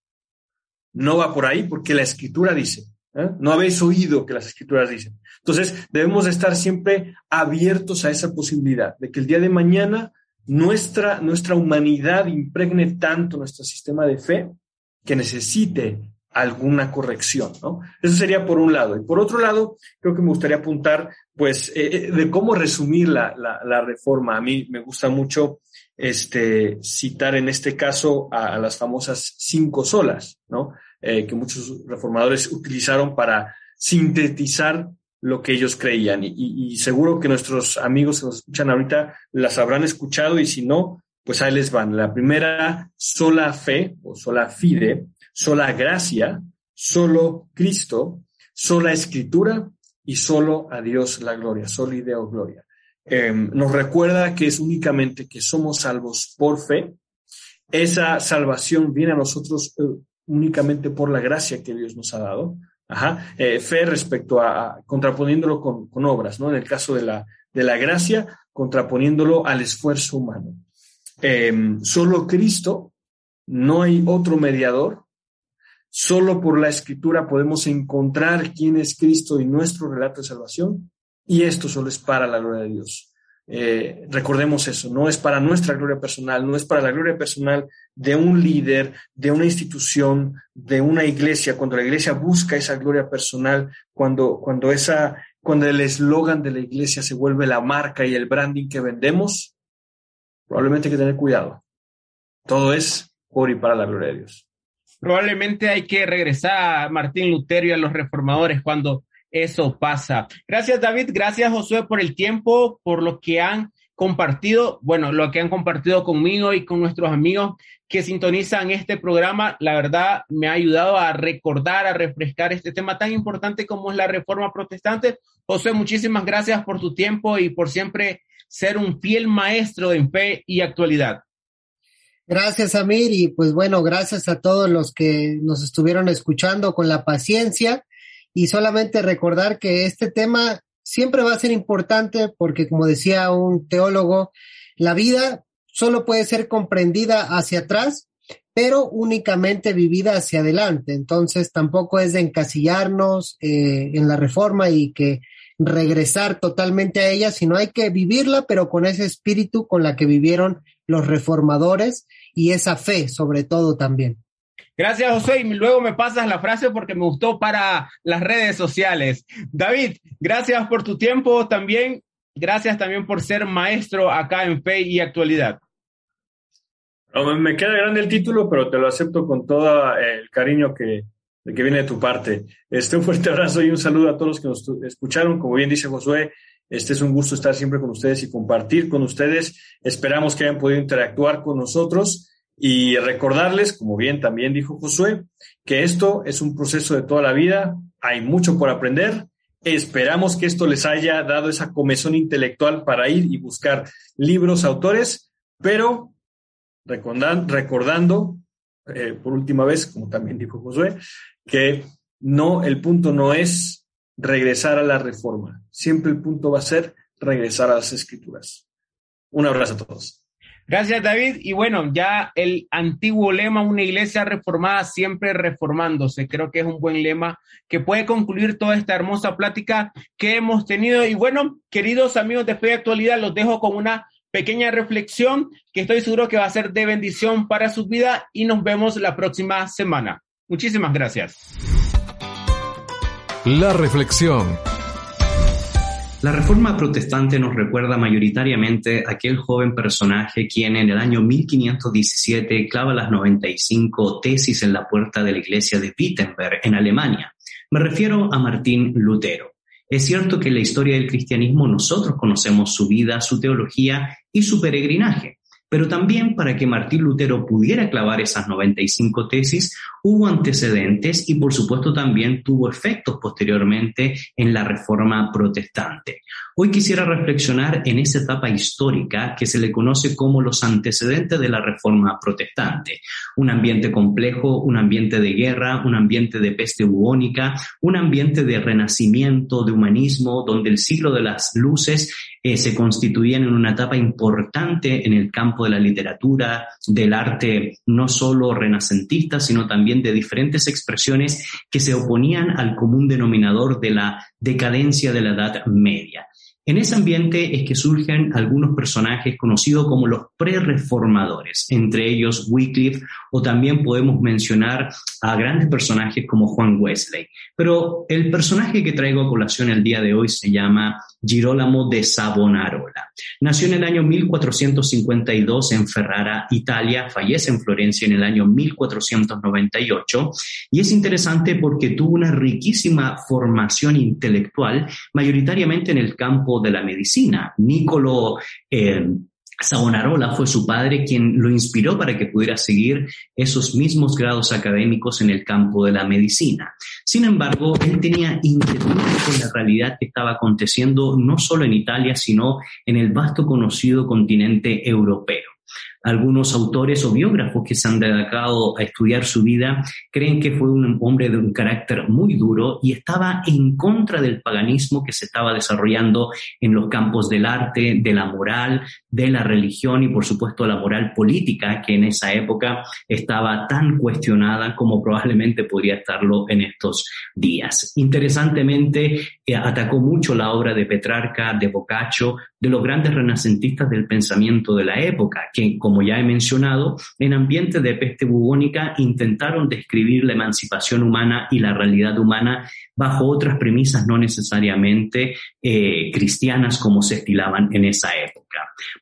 no va por ahí porque la escritura dice. ¿Eh? No habéis oído que las escrituras dicen. Entonces, debemos estar siempre abiertos a esa posibilidad de que el día de mañana nuestra, nuestra humanidad impregne tanto nuestro sistema de fe que necesite alguna corrección, ¿no? Eso sería por un lado. Y por otro lado, creo que me gustaría apuntar, pues, eh, eh, de cómo resumir la, la, reforma. A mí me gusta mucho este, citar en este caso a, a las famosas cinco solas, ¿no? Eh, que muchos reformadores utilizaron para sintetizar lo que ellos creían. Y, seguro que nuestros amigos que nos escuchan ahorita las habrán escuchado y si no, pues ahí les van. La primera, sola fe o sola fide, sola gracia, solo Cristo, sola escritura y solo a Dios la gloria, solo ideo gloria. Em, nos recuerda que es únicamente que somos salvos por fe. Esa salvación viene a nosotros eh, únicamente por la gracia que Dios nos ha dado. Eh, fe respecto a, contraponiéndolo con, con, obras, ¿no? En el caso de la, de la gracia, contraponiéndolo al esfuerzo humano. Em, solo Cristo, no hay otro mediador. Solo por la escritura podemos encontrar quién es Cristo y nuestro relato de salvación. Y esto solo es para la gloria de Dios. Eh, recordemos eso, no es para nuestra gloria personal, no es para la gloria personal de un líder, de una institución, de una iglesia. Cuando la iglesia busca esa gloria personal, cuando, cuando, esa, cuando el eslogan de la iglesia se vuelve la marca y el branding que vendemos, probablemente hay que tener cuidado. Todo es por y para la gloria de Dios.
Probablemente hay que regresar a Martín Lutero y a los reformadores cuando eso pasa. Gracias David, gracias Josué por el tiempo, por lo que han compartido, bueno, lo que han compartido conmigo y con nuestros amigos que sintonizan este programa. La verdad me ha ayudado a recordar, a refrescar este tema tan importante como es la reforma protestante. Josué, muchísimas gracias por tu tiempo y por siempre ser un fiel maestro en fe y actualidad.
Gracias, Amir, y pues bueno, gracias a todos los que nos estuvieron escuchando con la paciencia y solamente recordar que este tema siempre va a ser importante porque, como decía un teólogo, la vida solo puede ser comprendida hacia atrás, pero únicamente vivida hacia adelante. Entonces, tampoco es de encasillarnos eh, en la reforma y que regresar totalmente a ella, sino hay que vivirla, pero con ese espíritu con la que vivieron los reformadores y esa fe, sobre todo también.
Gracias, José. Y luego me pasas la frase porque me gustó para las redes sociales. David, gracias por tu tiempo también. Gracias también por ser maestro acá en Fe y Actualidad.
me queda grande el título, pero te lo acepto con todo el cariño que, que viene de tu parte. Este, un fuerte abrazo y un saludo a todos los que nos escucharon. Como bien dice Josué, este es un gusto estar siempre con ustedes y compartir con ustedes. Esperamos que hayan podido interactuar con nosotros y recordarles, como bien también dijo Josué, que esto es un proceso de toda la vida, hay mucho por aprender. Esperamos que esto les haya dado esa comezón intelectual para ir y buscar libros, autores, pero recordando, eh, por última vez, como también dijo Josué, que no, el punto no es regresar a la reforma, siempre el punto va a ser regresar a las escrituras. Un abrazo a todos.
Gracias, David. Y bueno, ya el antiguo lema, una iglesia reformada siempre reformándose, creo que es un buen lema que puede concluir toda esta hermosa plática que hemos tenido. Y bueno, queridos amigos de Fe y Actualidad, los dejo con una pequeña reflexión que estoy seguro que va a ser de bendición para su vida y nos vemos la próxima semana. Muchísimas gracias.
La reflexión.
La reforma protestante nos recuerda mayoritariamente a aquel joven personaje quien en el año 1517 clava las 95 tesis en la puerta de la iglesia de Wittenberg, en Alemania. Me refiero a Martín Lutero. Es cierto que en la historia del cristianismo nosotros conocemos su vida, su teología y su peregrinaje. Pero también para que Martín Lutero pudiera clavar esas 95 tesis, hubo antecedentes y por supuesto también tuvo efectos posteriormente en la reforma protestante. Hoy quisiera reflexionar en esa etapa histórica que se le conoce como los antecedentes de la reforma protestante. Un ambiente complejo, un ambiente de guerra, un ambiente de peste bubónica, un ambiente de renacimiento, de humanismo, donde el siglo de las luces eh, se constituían en una etapa importante en el campo de la literatura, del arte, no solo renacentista, sino también de diferentes expresiones que se oponían al común denominador de la decadencia de la Edad Media. En ese ambiente es que surgen algunos personajes conocidos como los pre-reformadores, entre ellos Wycliffe, o también podemos mencionar a grandes personajes como Juan Wesley. Pero el personaje que traigo a colación el día de hoy se llama Girolamo de Savonarola. Nació en el año 1452 en Ferrara, Italia, fallece en Florencia en el año 1498 y es interesante porque tuvo una riquísima formación intelectual, mayoritariamente en el campo de la medicina. Nicolo eh, Savonarola fue su padre quien lo inspiró para que pudiera seguir esos mismos grados académicos en el campo de la medicina. Sin embargo, él tenía inquietud con la realidad que estaba aconteciendo no solo en Italia, sino en el vasto conocido continente europeo. Algunos autores o biógrafos que se han dedicado a estudiar su vida creen que fue un hombre de un carácter muy duro y estaba en contra del paganismo que se estaba desarrollando en los campos del arte, de la moral, de la religión y por supuesto la moral política que en esa época estaba tan cuestionada como probablemente podría estarlo en estos días. Interesantemente, eh, atacó mucho la obra de Petrarca, de Boccaccio, de los grandes renacentistas del pensamiento de la época, que, como ya he mencionado, en ambientes de peste bubónica intentaron describir la emancipación humana y la realidad humana bajo otras premisas no necesariamente eh, cristianas como se estilaban en esa época.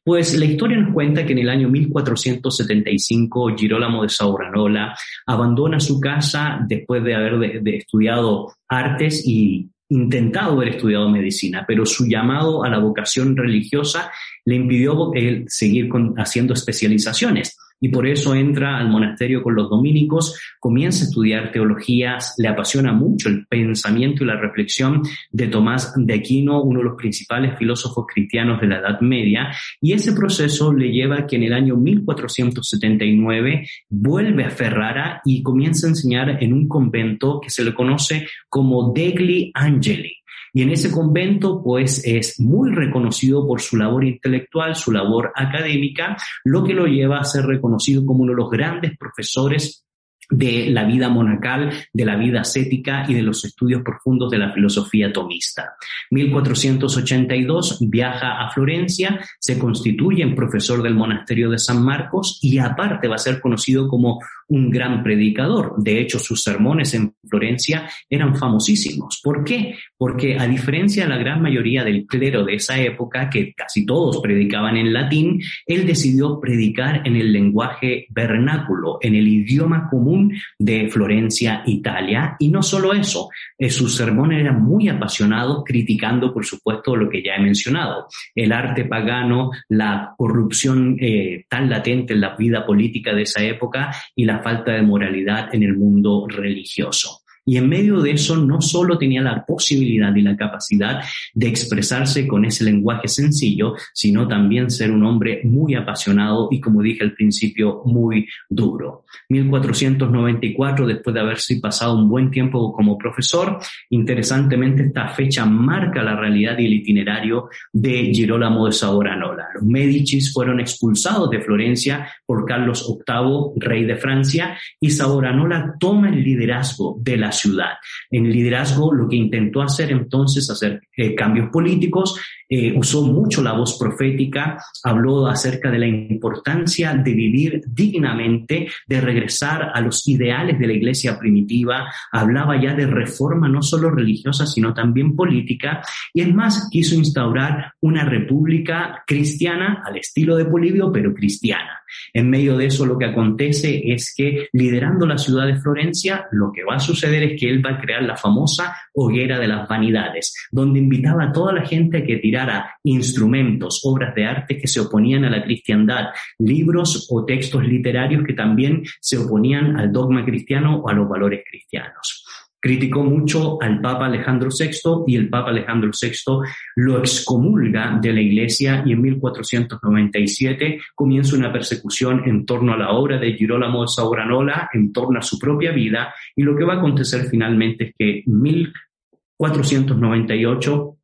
Pues la historia nos cuenta que en el año 1475 Girolamo de Sauranola abandona su casa después de haber estudiado artes y intentado haber estudiado medicina, pero su llamado a la vocación religiosa le impidió seguir haciendo especializaciones y por eso entra al monasterio con los dominicos, comienza a estudiar teologías, le apasiona mucho el pensamiento y la reflexión de Tomás de Aquino, uno de los principales filósofos cristianos de la Edad Media, y ese proceso le lleva a que en el año 1479 vuelve a Ferrara y comienza a enseñar en un convento que se le conoce como Degli Angeli. Y en ese convento, pues, es muy reconocido por su labor intelectual, su labor académica, lo que lo lleva a ser reconocido como uno de los grandes profesores de la vida monacal, de la vida ascética y de los estudios profundos de la filosofía tomista. 1482 viaja a Florencia, se constituye en profesor del monasterio de San Marcos y aparte va a ser conocido como un gran predicador. De hecho, sus sermones en Florencia eran famosísimos. ¿Por qué? Porque a diferencia de la gran mayoría del clero de esa época, que casi todos predicaban en latín, él decidió predicar en el lenguaje vernáculo, en el idioma común de Florencia, Italia. Y no solo eso, eh, sus sermones eran muy apasionados, criticando, por supuesto, lo que ya he mencionado, el arte pagano, la corrupción eh, tan latente en la vida política de esa época y la falta de moralidad en el mundo religioso. Y en medio de eso no solo tenía la posibilidad y la capacidad de expresarse con ese lenguaje sencillo, sino también ser un hombre muy apasionado y, como dije al principio, muy duro. 1494, después de haberse pasado un buen tiempo como profesor, interesantemente esta fecha marca la realidad y el itinerario de Girolamo de Savonarola. Los Medicis fueron expulsados de Florencia por Carlos VIII, rey de Francia, y Savonarola toma el liderazgo de la ciudad. En el liderazgo lo que intentó hacer entonces, hacer eh, cambios políticos, eh, usó mucho la voz profética, habló acerca de la importancia de vivir dignamente, de regresar a los ideales de la iglesia primitiva, hablaba ya de reforma no solo religiosa, sino también política, y es más, quiso instaurar una república cristiana al estilo de Polibio, pero cristiana. En medio de eso lo que acontece es que liderando la ciudad de Florencia, lo que va a suceder que él va a crear la famosa hoguera de las vanidades, donde invitaba a toda la gente a que tirara instrumentos, obras de arte que se oponían a la cristiandad, libros o textos literarios que también se oponían al dogma cristiano o a los valores cristianos. Criticó mucho al Papa Alejandro VI y el Papa Alejandro VI lo excomulga de la Iglesia y en 1497 comienza una persecución en torno a la obra de Girolamo Sauranola, en torno a su propia vida y lo que va a acontecer finalmente es que en 1498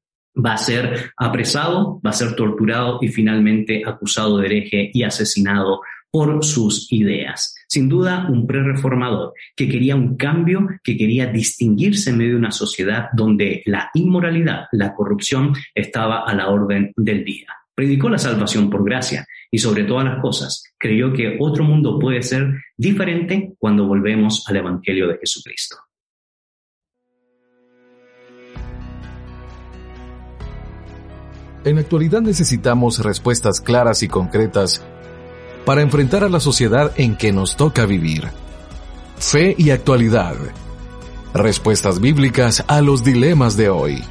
va a ser apresado, va a ser torturado y finalmente acusado de hereje y asesinado por sus ideas. Sin duda, un pre-reformador que quería un cambio, que quería distinguirse en medio de una sociedad donde la inmoralidad, la corrupción estaba a la orden del día. Predicó la salvación por gracia y sobre todas las cosas creyó que otro mundo puede ser diferente cuando volvemos al Evangelio de Jesucristo.
En la actualidad necesitamos respuestas claras y concretas para enfrentar a la sociedad en que nos toca vivir. Fe y actualidad. Respuestas bíblicas a los dilemas de hoy.